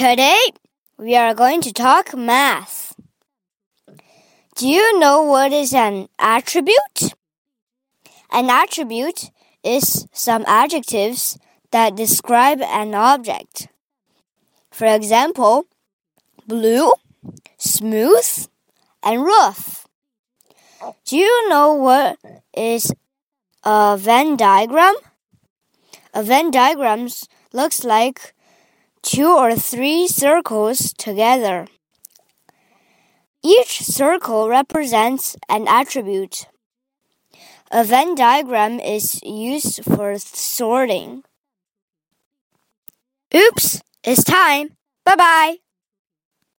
Today we are going to talk math. Do you know what is an attribute? An attribute is some adjectives that describe an object. For example, blue, smooth, and rough. Do you know what is a Venn diagram? A Venn diagram looks like two or three circles together. Each circle represents an attribute. A Venn diagram is used for sorting. Oops, it's time. Bye bye.